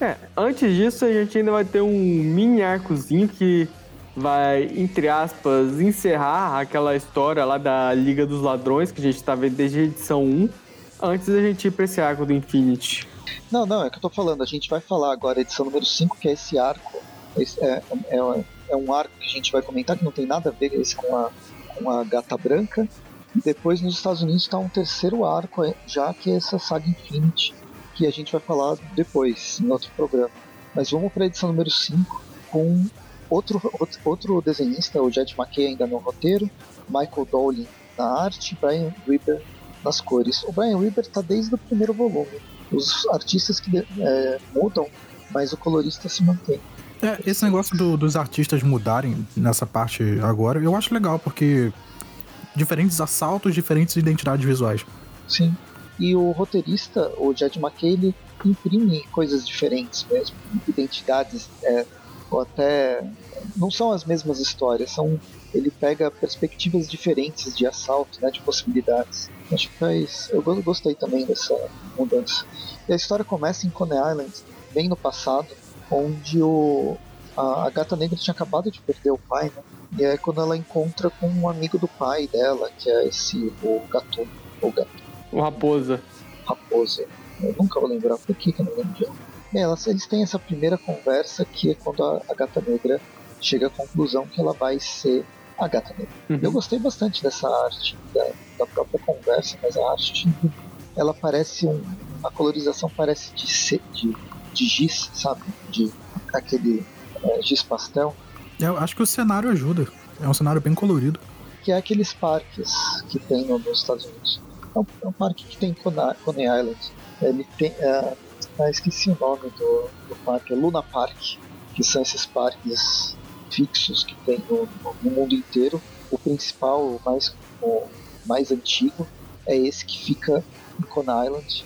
É, antes disso, a gente ainda vai ter um mini arcozinho que vai, entre aspas, encerrar aquela história lá da Liga dos Ladrões, que a gente tá vendo desde a edição 1, antes da gente ir pra esse arco do Infinity. Não, não, é que eu tô falando. A gente vai falar agora, edição número 5, que é esse arco. Esse é, é, é um arco que a gente vai comentar que não tem nada a ver com a, com a gata branca. Depois nos Estados Unidos está um terceiro arco, é, já que é essa saga Infinity, que a gente vai falar depois, em outro programa. Mas vamos para a edição número 5 com outro, outro, desenhista, o Jed McKay ainda no roteiro, Michael Dowling na arte, Brian Reaper nas cores. O Brian Reaper está desde o primeiro volume. Os artistas que é, mudam, mas o colorista se mantém. É, esse negócio do- dos artistas mudarem nessa parte agora, eu acho legal, porque diferentes assaltos, diferentes identidades visuais. Sim. E o roteirista, o Jed McKay, ele imprime coisas diferentes mesmo, identidades, é, ou até não são as mesmas histórias, são ele pega perspectivas diferentes de assalto, né, de possibilidades. Acho que faz, eu go- gostei também dessa mudança. E a história começa em Coney Island, bem no passado, onde o a, a gata negra tinha acabado de perder o pai, né? E é quando ela encontra com um amigo do pai dela, que é esse o gato, o gato O Raposa. raposa. Eu nunca vou lembrar por que, que eu não lembro dela. Bem, elas, eles têm essa primeira conversa que é quando a, a Gata Negra chega à conclusão que ela vai ser a Gata Negra. Uhum. Eu gostei bastante dessa arte, da, da própria conversa, mas a arte, ela parece um. A colorização parece de, ce- de, de giz, sabe? De aquele é, giz pastel, Eu acho que o cenário ajuda. É um cenário bem colorido. que é aqueles parques que tem no- nos Estados Unidos. É um, é um parque que tem em Coney Coney Island. Ele tem. é, ah, esqueci o nome do, do parque, é Luna Park, que são esses parques fixos que tem no, no- mundo inteiro. O principal, o mais, o mais antigo, é esse que fica em Coney Island.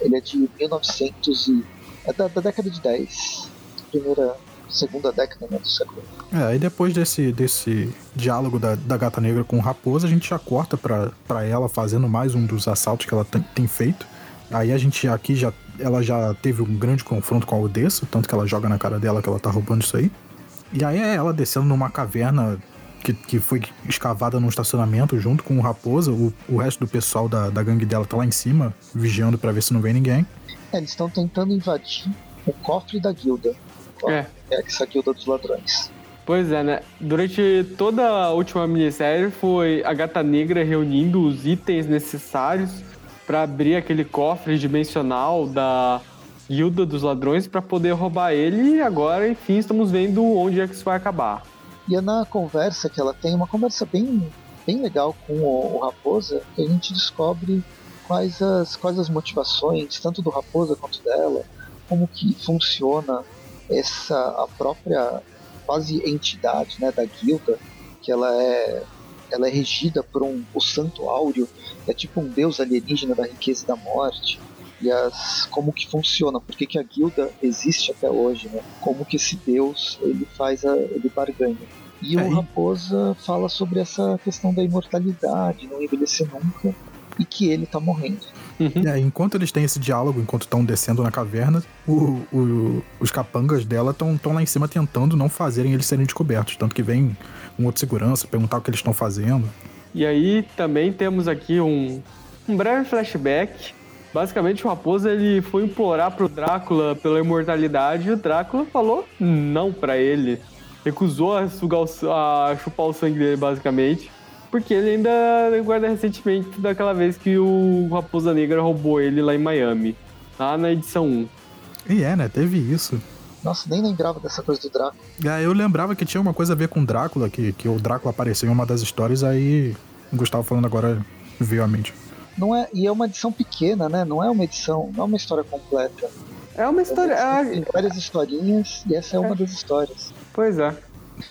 Ele é de 1900 e. é da, da década de 10. Primeira, segunda década né, do século. É, aí depois desse, desse diálogo da, da gata negra com o raposa, a gente já corta pra ela fazendo mais um dos assaltos que ela tem, tem feito. Aí a gente aqui já. Ela já teve um grande confronto com a Odessa, tanto que ela joga na cara dela que ela tá roubando isso aí. E aí é ela descendo numa caverna que, que foi escavada num estacionamento junto com o raposa. O, o resto do pessoal da, da gangue dela tá lá em cima, vigiando pra ver se não vem ninguém. É, eles estão tentando invadir o cofre da guilda. É. É essa guilda dos ladrões. Pois é, né? Durante toda a última minissérie foi a Gata Negra reunindo os itens necessários para abrir aquele cofre dimensional da Guilda dos Ladrões para poder roubar ele e agora, enfim, estamos vendo onde é que isso vai acabar. E é na conversa que ela tem, uma conversa bem, bem legal com o, o Raposa, que a gente descobre quais as, quais as motivações, tanto do Raposa quanto dela, como que funciona essa a própria quase entidade né, da guilda, que ela é ela é regida por um o Santo Áureo, é tipo um deus alienígena da riqueza e da morte. E as, como que funciona, por que, que a guilda existe até hoje, né? Como que esse deus ele faz a, ele barganha. E É, o e- Raposa fala sobre essa questão da imortalidade, não envelhecer nunca, e que ele tá morrendo. E aí, enquanto eles têm esse diálogo, enquanto estão descendo na caverna, o- o- os capangas dela estão lá em cima tentando não fazerem eles serem descobertos. Tanto que vem um outro segurança perguntar o que eles estão fazendo. E aí também temos aqui um, um breve flashback. Basicamente o Raposa ele foi implorar pro Drácula pela imortalidade e o Drácula falou não pra ele. Recusou a, sugar o a chupar o sangue dele, basicamente. Porque ele ainda guarda ressentimento daquela vez que o Raposa Negra roubou ele lá em Miami. Lá na edição 1. E é, né? Teve isso. Nossa, nem lembrava dessa coisa do Draco. E aí eu lembrava que tinha uma coisa a ver com Drácula, que, que o Drácula apareceu em uma das histórias, aí o Gustavo falando agora veio à mente. Não é, e é uma edição pequena, né? Não é uma edição, não é uma história completa. É uma história. ah, Tem várias historinhas e essa é uma das histórias. pois é.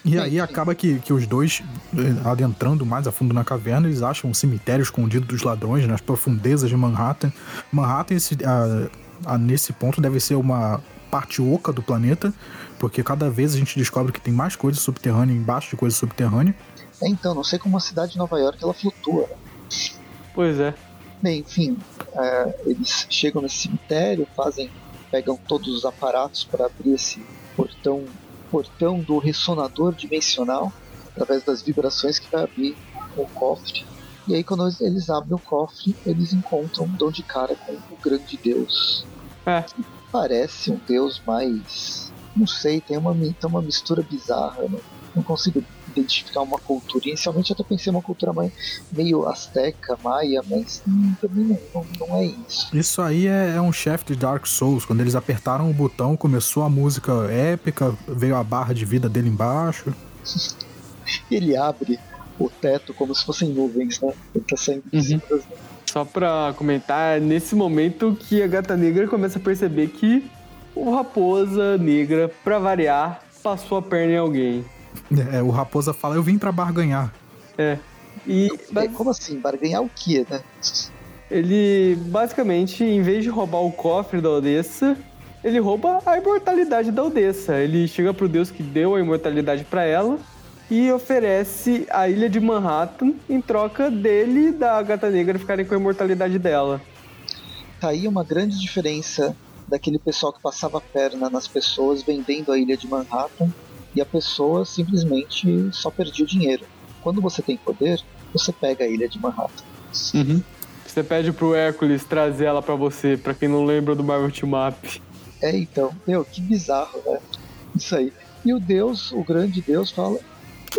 E aí acaba que, que os dois, eh, adentrando mais a fundo na caverna, eles acham um cemitério escondido dos ladrões nas profundezas de Manhattan. Manhattan, esse, a- a- nesse ponto, deve ser uma parte oca do planeta, porque cada vez a gente descobre que tem mais coisa subterrânea embaixo de coisa subterrânea. É, então, não sei como a cidade de Nova York ela flutua. né? Pois é. Bem, enfim, é, eles chegam nesse cemitério, fazem, pegam todos os aparatos para abrir esse portão, portão do ressonador dimensional, através das vibrações que vai abrir o cofre. E aí quando eles- abrem o cofre, eles encontram, dão de cara com o grande Deus. É. Parece um Deus mais, não sei, tem uma, tem uma mistura bizarra, não, não consigo identificar uma cultura. Inicialmente eu até pensei uma cultura mais, meio asteca, maia, mas hum, também não, não, não é isso. Isso aí é, é um chefe de Dark Souls. Quando eles apertaram o botão, começou a música épica, veio a barra de vida dele embaixo. Ele abre o teto como se fossem nuvens, né? Ele tá saindo de Uhum. cima das Só pra comentar, é nesse momento que a gata negra começa a perceber que o raposa negra, pra variar, passou a perna em alguém. É, o Raposa fala, eu vim pra barganhar. É. E É, como assim? Barganhar o quê, né? ele, basicamente, em vez de roubar o cofre da Odessa, ele rouba a imortalidade da Odessa. Ele chega pro deus que deu a imortalidade pra ela e oferece a ilha de Manhattan em troca dele e da gata negra ficarem com a imortalidade dela. Tá aí uma grande diferença daquele pessoal que passava a perna nas pessoas vendendo a ilha de Manhattan e a pessoa simplesmente só perdia o dinheiro. Quando você tem poder, você pega a ilha de Manhattan. Você pede pro Hércules trazer ela pra você, pra quem não lembra do Marvel Team Up. É, então, meu, que bizarro, né? Isso aí. E o Deus, o grande Deus, fala: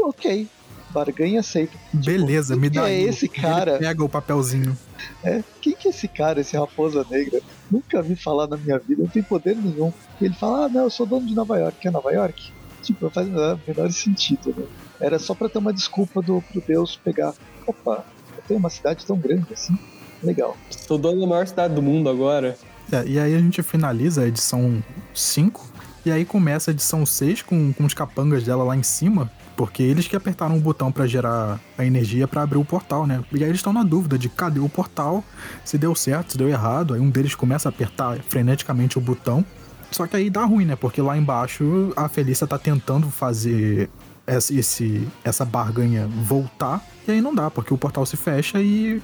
ok, barganha aceita. Beleza, tipo, me dá quem é aí. esse Ele cara? pega o papelzinho. É, quem que é esse cara, esse Raposa Negra? Nunca vi falar na minha vida, não tem poder nenhum. E ele fala: ah, não, eu sou dono de Nova York. É Nova York? Tipo, não faz o menor sentido, né? Era só pra ter uma desculpa do, pro Deus pegar. Opa, eu tenho uma cidade tão grande assim. Legal. Sou dono da maior cidade do mundo agora. É, e aí a gente finaliza a edição 5. E aí começa a edição 6 com, com os capangas dela lá em cima. Porque eles que apertaram o botão pra gerar a energia pra abrir o portal, né? E aí eles estão na dúvida de cadê o portal, se deu certo, se deu errado. Aí um deles começa a apertar freneticamente o botão. Só que aí dá ruim, né? Porque lá embaixo a Felícia tá tentando fazer esse, esse- essa barganha voltar. E aí não dá, porque o portal se fecha e,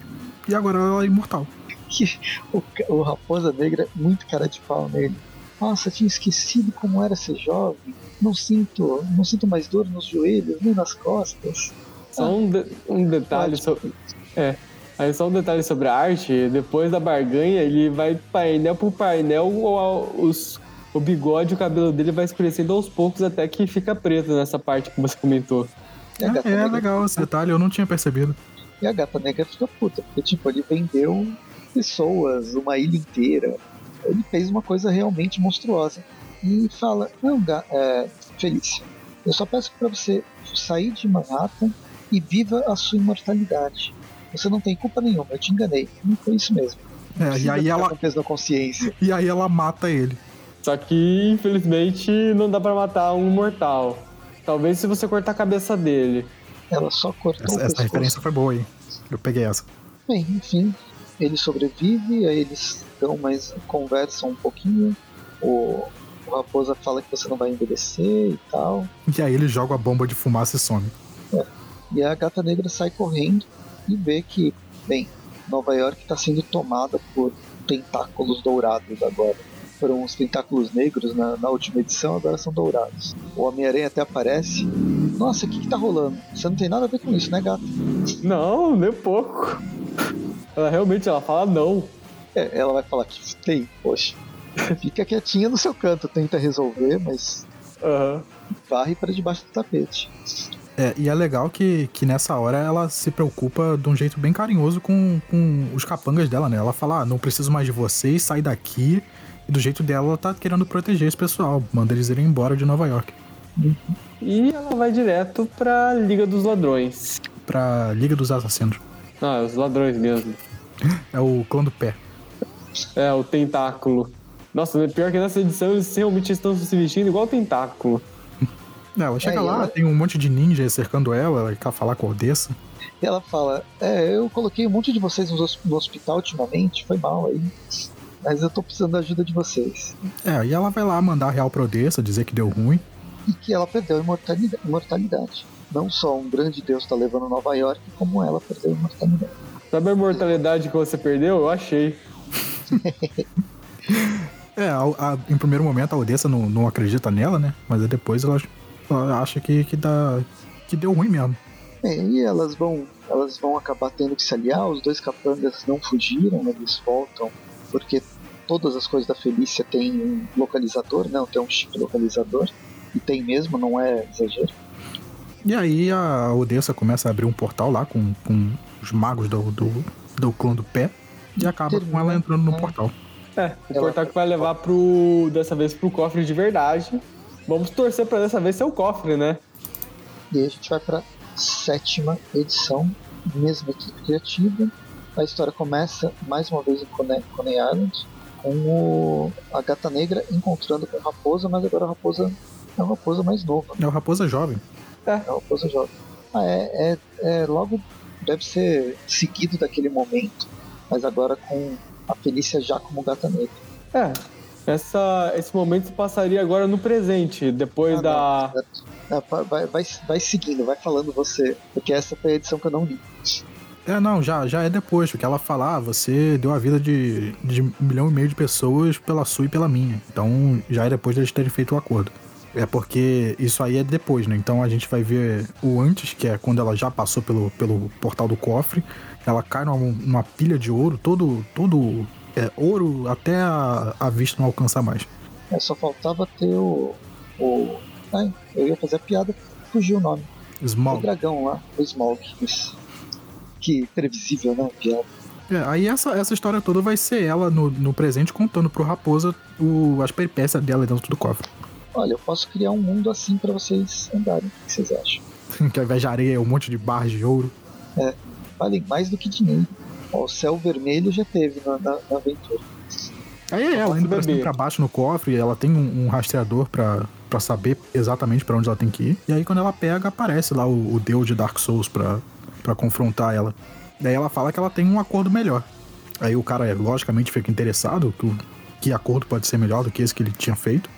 e agora ela é imortal. o, o Raposa Negra é muito cara de pau nele. Nossa, tinha esquecido como era ser jovem. Não sinto, não sinto mais dor nos joelhos nem nas costas. Só um, de- um detalhe sobre. É. Aí só um detalhe sobre a arte, depois da barganha, ele vai painel por painel, os, o bigode e o cabelo dele vai escurecendo aos poucos até que fica preto nessa parte que você comentou. A gata É, é legal esse detalhe, eu não tinha percebido. E a gata negra fica puta, porque tipo, ele vendeu pessoas, uma ilha inteira. Ele fez uma coisa realmente monstruosa. E fala, não, é, Felícia, eu só peço pra você sair de Manhattan e viva a sua imortalidade. Você não tem culpa nenhuma, eu te enganei. Não foi isso mesmo. É, e aí ela, peso na consciência. e aí ela mata ele. Só que, infelizmente, não dá pra matar um mortal. Talvez se você cortar a cabeça dele. Ela só cortou Essa, o essa pescoço. referência foi boa aí. Eu peguei essa. Bem, enfim, ele sobrevive, aí eles dão mais. conversam um pouquinho. O, o Raposa fala que você não vai envelhecer e tal. E aí ele joga a bomba de fumaça e some. E a gata negra sai correndo e vê que, bem, Nova York está sendo tomada por tentáculos dourados agora. Foram os tentáculos negros na, na última edição, agora são dourados. O Homem-Aranha até aparece. Nossa, o que, que tá rolando? Você não tem nada a ver com isso, né, gata? Não, nem pouco. Ela realmente ela fala não. É, ela vai falar que tem, poxa. Fica quietinha no seu canto, tenta resolver, mas Aham. varre para debaixo do tapete. É, e é legal que, que nessa hora ela se preocupa de um jeito bem carinhoso com, com os capangas dela, né? Ela fala, ah, não preciso mais de vocês, sai daqui. E do jeito dela, ela tá querendo proteger esse pessoal, manda eles irem embora de Nova York. E ela vai direto pra Liga dos Ladrões. Pra Liga dos Assassinos. Ah, os ladrões mesmo. É o clã do pé. É, o tentáculo. Nossa, pior que nessa edição eles realmente estão se vestindo igual o tentáculo. É, ela chega É, lá, ela- tem um monte de ninja cercando ela, ela quer falar com a Odessa. E ela fala: É, eu coloquei um monte de vocês no hospital ultimamente, foi mal aí. Mas eu tô precisando da ajuda de vocês. É, e ela vai lá mandar real pra Odessa, dizer que deu ruim. E que ela perdeu a imortalida- imortalidade. Não só um grande deus tá levando Nova York, como ela perdeu a imortalidade. Sabe a imortalidade que você perdeu? Eu achei. É, a- a- em primeiro momento a Odessa não, não acredita nela, né? Mas aí depois ela, ela acha que, que, dá, que deu ruim mesmo. É, e elas vão, elas vão acabar tendo que se aliar. Os dois capangas não fugiram, né, eles voltam, porque todas as coisas da Felícia têm um localizador, não, tem um chip localizador. E tem mesmo, não é exagero. E aí a Odessa começa a abrir um portal lá com, com os magos do, do, do clã do pé. E acaba com ela entrando no portal. É, o Ela- portal que vai levar pro. dessa vez pro cofre de verdade. Vamos torcer pra dessa vez ser o cofre, né? E aí a gente vai pra sétima edição, mesma equipe criativa. A história começa mais uma vez em Coney Island, com o, a gata negra encontrando com a raposa, mas agora a raposa é uma raposa mais nova, É o Raposa Jovem. é uma raposa jovem. Ah, é, é, é logo deve ser seguido daquele momento, mas agora com a Felícia já como gata negra. É. Essa, esse momento se passaria agora no presente, depois Ah, da. não. Ah, vai, vai, vai, vai seguindo, vai falando você, porque essa foi a edição que eu não li. É, não, já, já é depois, porque ela fala, ah, você deu a vida de, de um milhão e meio de pessoas pela sua e pela minha. Então já é depois deles terem feito o acordo. É porque isso aí é depois, né? Então a gente vai ver o antes, que é quando ela já passou pelo, pelo portal do cofre. Ela cai numa, numa pilha de ouro, todo, todo é, ouro até a, a vista não alcança mais. É, só faltava ter o. o ai, eu ia fazer a piada, fugiu o nome. O Small. dragão lá, o Smaug. Isso. Que previsível, né? Piada. É, aí essa, essa história toda vai ser ela no, no presente contando pro Raposa o, as peripécias dela dentro do cofre. Olha, eu posso criar um mundo assim pra vocês andarem. O que vocês acham? que ao invés de areia é um monte de barras de ouro. Valem mais do que dinheiro. Ó, o céu vermelho já teve na, na, na aventura. Aí é ela indo pra cima pra baixo no cofre, ela tem um, um rastreador pra, pra saber exatamente pra onde ela tem que ir. E aí quando ela pega, aparece lá o, o deus de Dark Souls pra, pra confrontar ela. Daí ela fala que ela tem um acordo melhor. Aí o cara, logicamente, fica interessado que, que acordo pode ser melhor do que esse que ele tinha feito.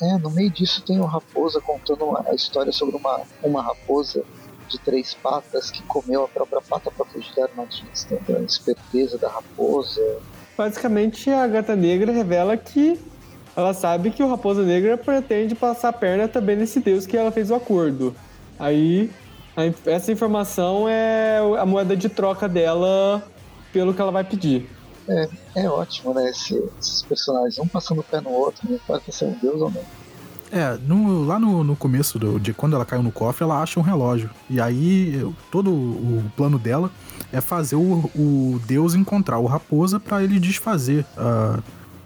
É, no meio disso tem o Raposa contando a história sobre uma, uma raposa de três patas que comeu a própria pata pra fugir da armadilha. A esperteza da raposa. Basicamente, a Gata Negra revela que ela sabe que o Raposa Negra pretende passar a perna também nesse deus que ela fez o acordo. Aí, essa informação é a moeda de troca dela pelo que ela vai pedir. É, é ótimo, né? esse- esses personagens, um passando o pé no outro, não importa se é um deus ou não. É, no- lá no, no começo do- de quando ela caiu no cofre, ela acha um relógio. E aí, todo o plano dela é fazer o, o Deus encontrar o Raposa pra ele desfazer ah,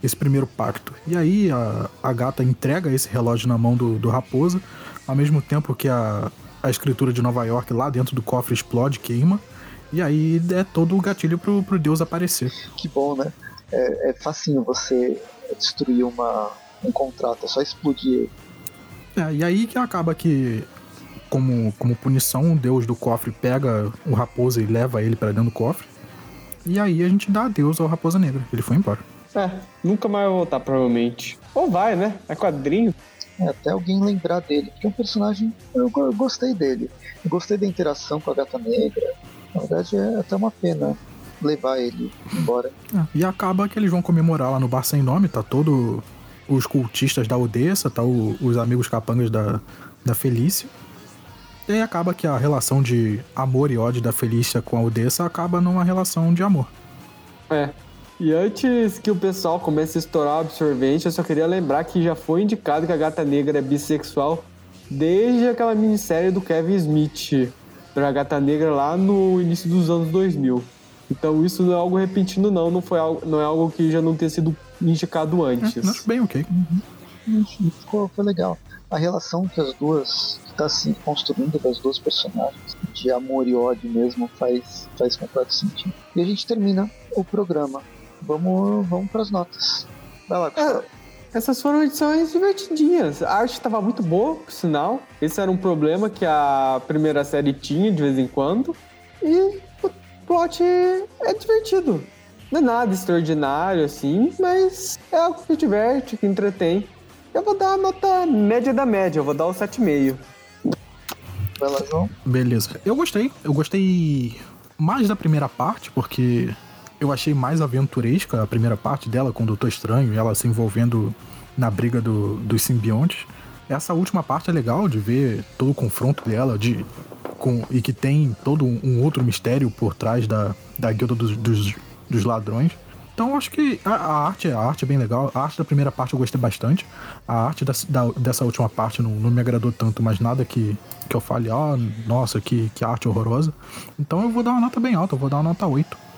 esse primeiro pacto. E aí, a, a gata entrega esse relógio na mão do, do Raposa, ao mesmo tempo que a, a escritura de Nova York lá dentro do cofre explode, queima. E aí é todo o gatilho pro, pro Deus aparecer. Que bom, né? É, é facinho você destruir uma, um contrato, é só explodir ele. É, e aí que acaba que, como, como punição, o deus do cofre pega o raposa e leva ele pra dentro do cofre. E aí a gente dá adeus ao Raposa Negra. Ele foi embora. É, nunca mais vai voltar, provavelmente. Ou vai, né? É quadrinho. É, até alguém lembrar dele, porque é um personagem. Eu, eu gostei dele. Eu gostei da interação com a gata negra. Na verdade, é até uma pena levar ele embora. É, e acaba que eles vão comemorar lá no bar sem nome, tá todo os cultistas da Odessa, tá o- os amigos capangas da, da Felícia. E aí acaba que a relação de amor e ódio da Felícia com a Odessa acaba numa relação de amor. É. E antes que o pessoal comece a estourar o absorvente, eu só queria lembrar que já foi indicado que a Gata Negra é bissexual desde aquela minissérie do Kevin Smith, da Gata Negra lá no início dos anos 2000. Então isso não é algo repentino não, não, foi algo, não é algo que já não tenha sido indicado É, antes. eu acho bem ok. E ficou, foi legal. A relação que as duas. que tá se construindo das duas personagens, de amor e ódio mesmo, faz, faz completo sentido. E a gente termina o programa. Vamos, vamos pras notas. Vai lá, Gustavo. Essas foram edições divertidinhas. A arte estava muito boa, por sinal. Esse era um problema que a primeira série tinha de vez em quando. E o plot é divertido. Não é nada extraordinário, assim, mas é algo que diverte, que entretém. Eu vou dar a nota média da média, eu vou dar o 7,5. Vai lá, João. Beleza. Eu gostei. Eu gostei mais da primeira parte, porque eu achei mais aventuresca a primeira parte dela com o Doutor Estranho ela se envolvendo na briga do, dos simbiontes. Essa última parte é legal de ver todo o confronto dela de, com, e que tem todo um, outro mistério por trás da, da guilda dos, dos, dos ladrões. Então acho que a, a arte, a arte é bem legal. A arte da primeira parte eu gostei bastante. A arte da, da- dessa última parte não, não me agradou tanto, mas nada que, que eu fale, ah, nossa, que, que arte horrorosa. Então eu vou dar uma nota bem alta, eu vou dar uma nota 8.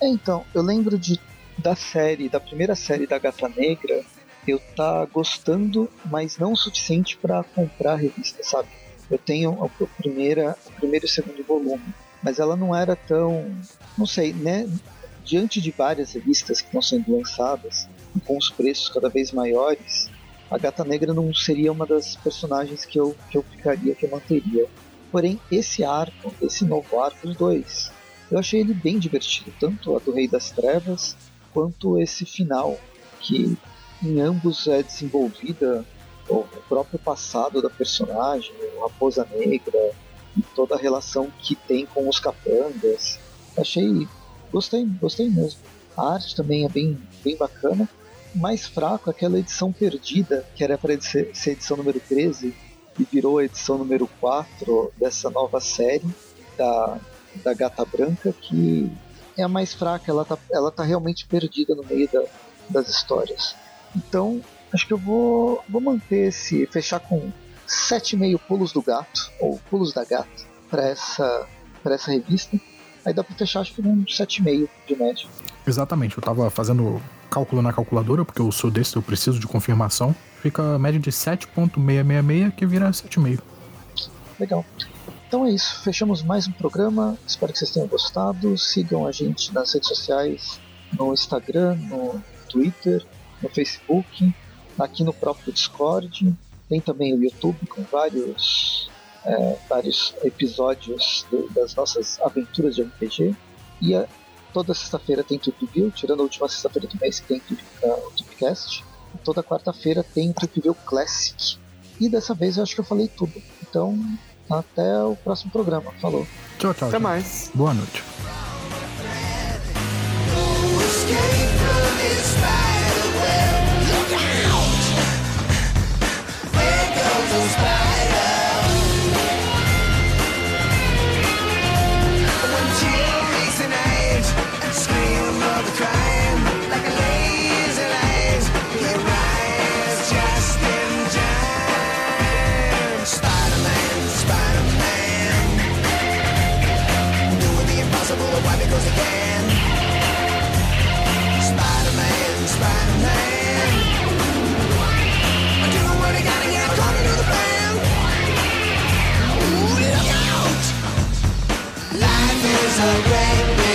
É, então, eu lembro de da série, da primeira série da Gata Negra, eu tá gostando, mas não o suficiente pra comprar a revista, sabe? Eu tenho a, primeira, o primeiro e o segundo volume, mas ela não era tão, não sei, né? Diante de várias revistas que estão sendo lançadas, com os preços cada vez maiores, a Gata Negra não seria uma das personagens que eu, que eu ficaria, que eu manteria. Porém, esse arco, esse novo arco, os dois, eu achei ele bem divertido, tanto a do Rei das Trevas quanto esse final, que em ambos é desenvolvida o próprio passado da personagem, a Raposa Negra e toda a relação que tem com os capangas. Achei, gostei, gostei mesmo. A arte também é bem, bem bacana. Mais fraco aquela edição perdida, que era para ser, ser edição número 13 e virou a edição número 4 dessa nova série da, da Gata Branca, que é a mais fraca, ela tá, ela tá realmente perdida no meio da, das histórias. Então, Acho que eu vou, vou manter esse. fechar com 7,5 pulos do gato, ou pulos da gata, para essa, pra essa revista. Aí dá pra fechar acho que um 7,5 de média. Exatamente, eu tava fazendo cálculo na calculadora, porque eu sou desse, eu preciso de confirmação. Fica a média de 7.666, que vira 7,5. Legal. Então é isso, fechamos mais um programa. Espero que vocês tenham gostado. Sigam a gente nas redes sociais, no Instagram, no Twitter, no Facebook, aqui no próprio Discord. Tem também o YouTube com vários, é, vários episódios do, das nossas aventuras de RPG. E a, toda sexta-feira tem Trip View, tirando a última sexta-feira do mês que tem uh, o Tripcast. Toda quarta-feira tem o Trip View Classic. E dessa vez eu acho que eu falei tudo. Então, até o próximo programa. Falou. Tchau, tchau. Até mais. Boa noite. so great